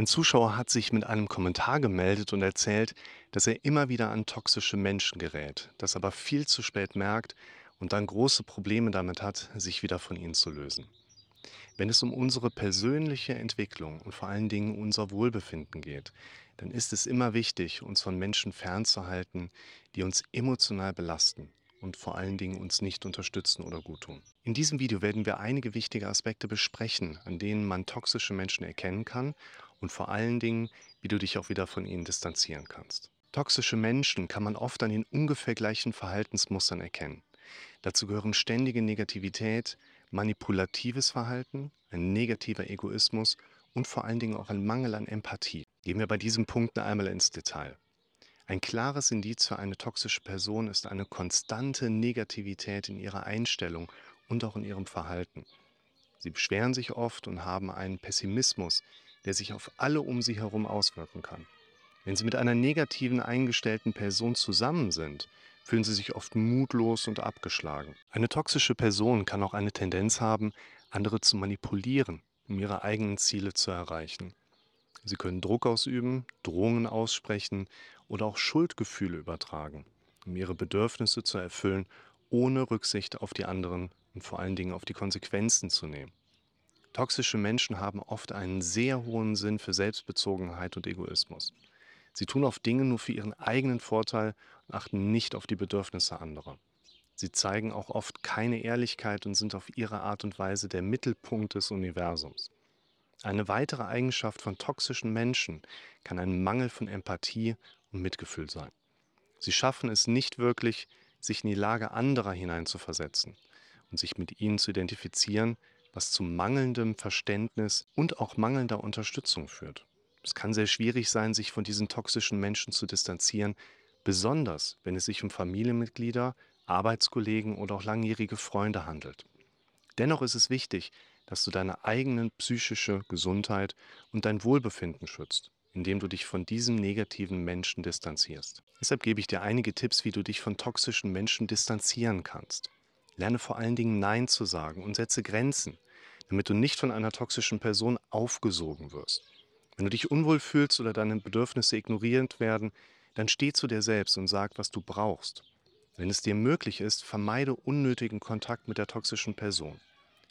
Ein Zuschauer hat sich mit einem Kommentar gemeldet und erzählt, dass er immer wieder an toxische Menschen gerät, das aber viel zu spät merkt und dann große Probleme damit hat, sich wieder von ihnen zu lösen. Wenn es um unsere persönliche Entwicklung und vor allen Dingen unser Wohlbefinden geht, dann ist es immer wichtig, uns von Menschen fernzuhalten, die uns emotional belasten und vor allen Dingen uns nicht unterstützen oder gut tun. In diesem Video werden wir einige wichtige Aspekte besprechen, an denen man toxische Menschen erkennen kann und vor allen Dingen, wie du dich auch wieder von ihnen distanzieren kannst. Toxische Menschen kann man oft an den ungefähr gleichen Verhaltensmustern erkennen. Dazu gehören ständige Negativität, manipulatives Verhalten, ein negativer Egoismus und vor allen Dingen auch ein Mangel an Empathie. Gehen wir bei diesen Punkten einmal ins Detail. Ein klares Indiz für eine toxische Person ist eine konstante Negativität in ihrer Einstellung und auch in ihrem Verhalten. Sie beschweren sich oft und haben einen Pessimismus, der sich auf alle um sie herum auswirken kann. Wenn sie mit einer negativen eingestellten Person zusammen sind, fühlen sie sich oft mutlos und abgeschlagen. Eine toxische Person kann auch eine Tendenz haben, andere zu manipulieren, um ihre eigenen Ziele zu erreichen. Sie können Druck ausüben, Drohungen aussprechen oder auch Schuldgefühle übertragen, um ihre Bedürfnisse zu erfüllen, ohne Rücksicht auf die anderen und vor allen Dingen auf die Konsequenzen zu nehmen. Toxische Menschen haben oft einen sehr hohen Sinn für Selbstbezogenheit und Egoismus. Sie tun oft Dinge nur für ihren eigenen Vorteil und achten nicht auf die Bedürfnisse anderer. Sie zeigen auch oft keine Ehrlichkeit und sind auf ihre Art und Weise der Mittelpunkt des Universums. Eine weitere Eigenschaft von toxischen Menschen kann ein Mangel von Empathie und Mitgefühl sein. Sie schaffen es nicht wirklich, sich in die Lage anderer hineinzuversetzen und sich mit ihnen zu identifizieren, was zu mangelndem Verständnis und auch mangelnder Unterstützung führt. Es kann sehr schwierig sein, sich von diesen toxischen Menschen zu distanzieren, besonders wenn es sich um Familienmitglieder, Arbeitskollegen oder auch langjährige Freunde handelt. Dennoch ist es wichtig, dass du deine eigene psychische Gesundheit und dein Wohlbefinden schützt, indem du dich von diesem negativen Menschen distanzierst. Deshalb gebe ich dir einige Tipps, wie du dich von toxischen Menschen distanzieren kannst. Lerne vor allen Dingen Nein zu sagen und setze Grenzen, damit du nicht von einer toxischen Person aufgesogen wirst. Wenn du dich unwohl fühlst oder deine Bedürfnisse ignoriert werden, dann steh zu dir selbst und sag, was du brauchst. Wenn es dir möglich ist, vermeide unnötigen Kontakt mit der toxischen Person.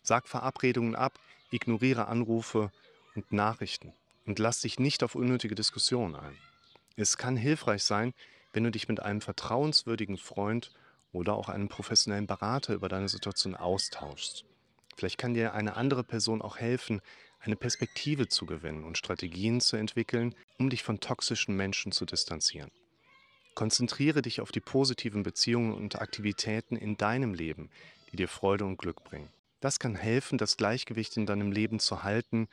Sag Verabredungen ab, ignoriere Anrufe und Nachrichten und lass dich nicht auf unnötige Diskussionen ein. Es kann hilfreich sein, wenn du dich mit einem vertrauenswürdigen Freund oder auch einem professionellen Berater über deine Situation austauschst. Vielleicht kann dir eine andere Person auch helfen, eine Perspektive zu gewinnen und Strategien zu entwickeln, um dich von toxischen Menschen zu distanzieren. Konzentriere dich auf die positiven Beziehungen und Aktivitäten in deinem Leben, die dir Freude und Glück bringen. Das kann helfen, das Gleichgewicht in deinem Leben zu halten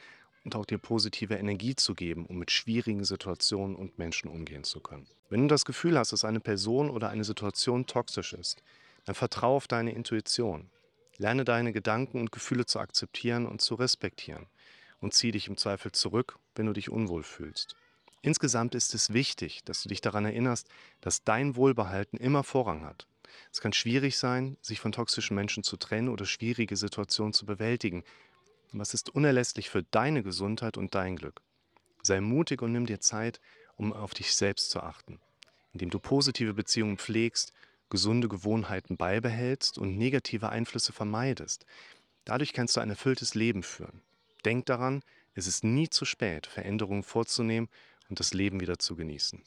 und auch dir positive Energie zu geben, um mit schwierigen Situationen und Menschen umgehen zu können. Wenn du das Gefühl hast, dass eine Person oder eine Situation toxisch ist, dann vertraue auf deine Intuition. Lerne deine Gedanken und Gefühle zu akzeptieren und zu respektieren und zieh dich im Zweifel zurück, wenn du dich unwohl fühlst. Insgesamt ist es wichtig, dass du dich daran erinnerst, dass dein Wohlbehalten immer Vorrang hat. Es kann schwierig sein, sich von toxischen Menschen zu trennen oder schwierige Situationen zu bewältigen. Es ist unerlässlich für deine Gesundheit und dein Glück. Sei mutig und nimm dir Zeit, um auf dich selbst zu achten. Indem du positive Beziehungen pflegst, gesunde Gewohnheiten beibehältst und negative Einflüsse vermeidest. Dadurch kannst du ein erfülltes Leben führen. Denk daran, es ist nie zu spät, Veränderungen vorzunehmen und das Leben wieder zu genießen.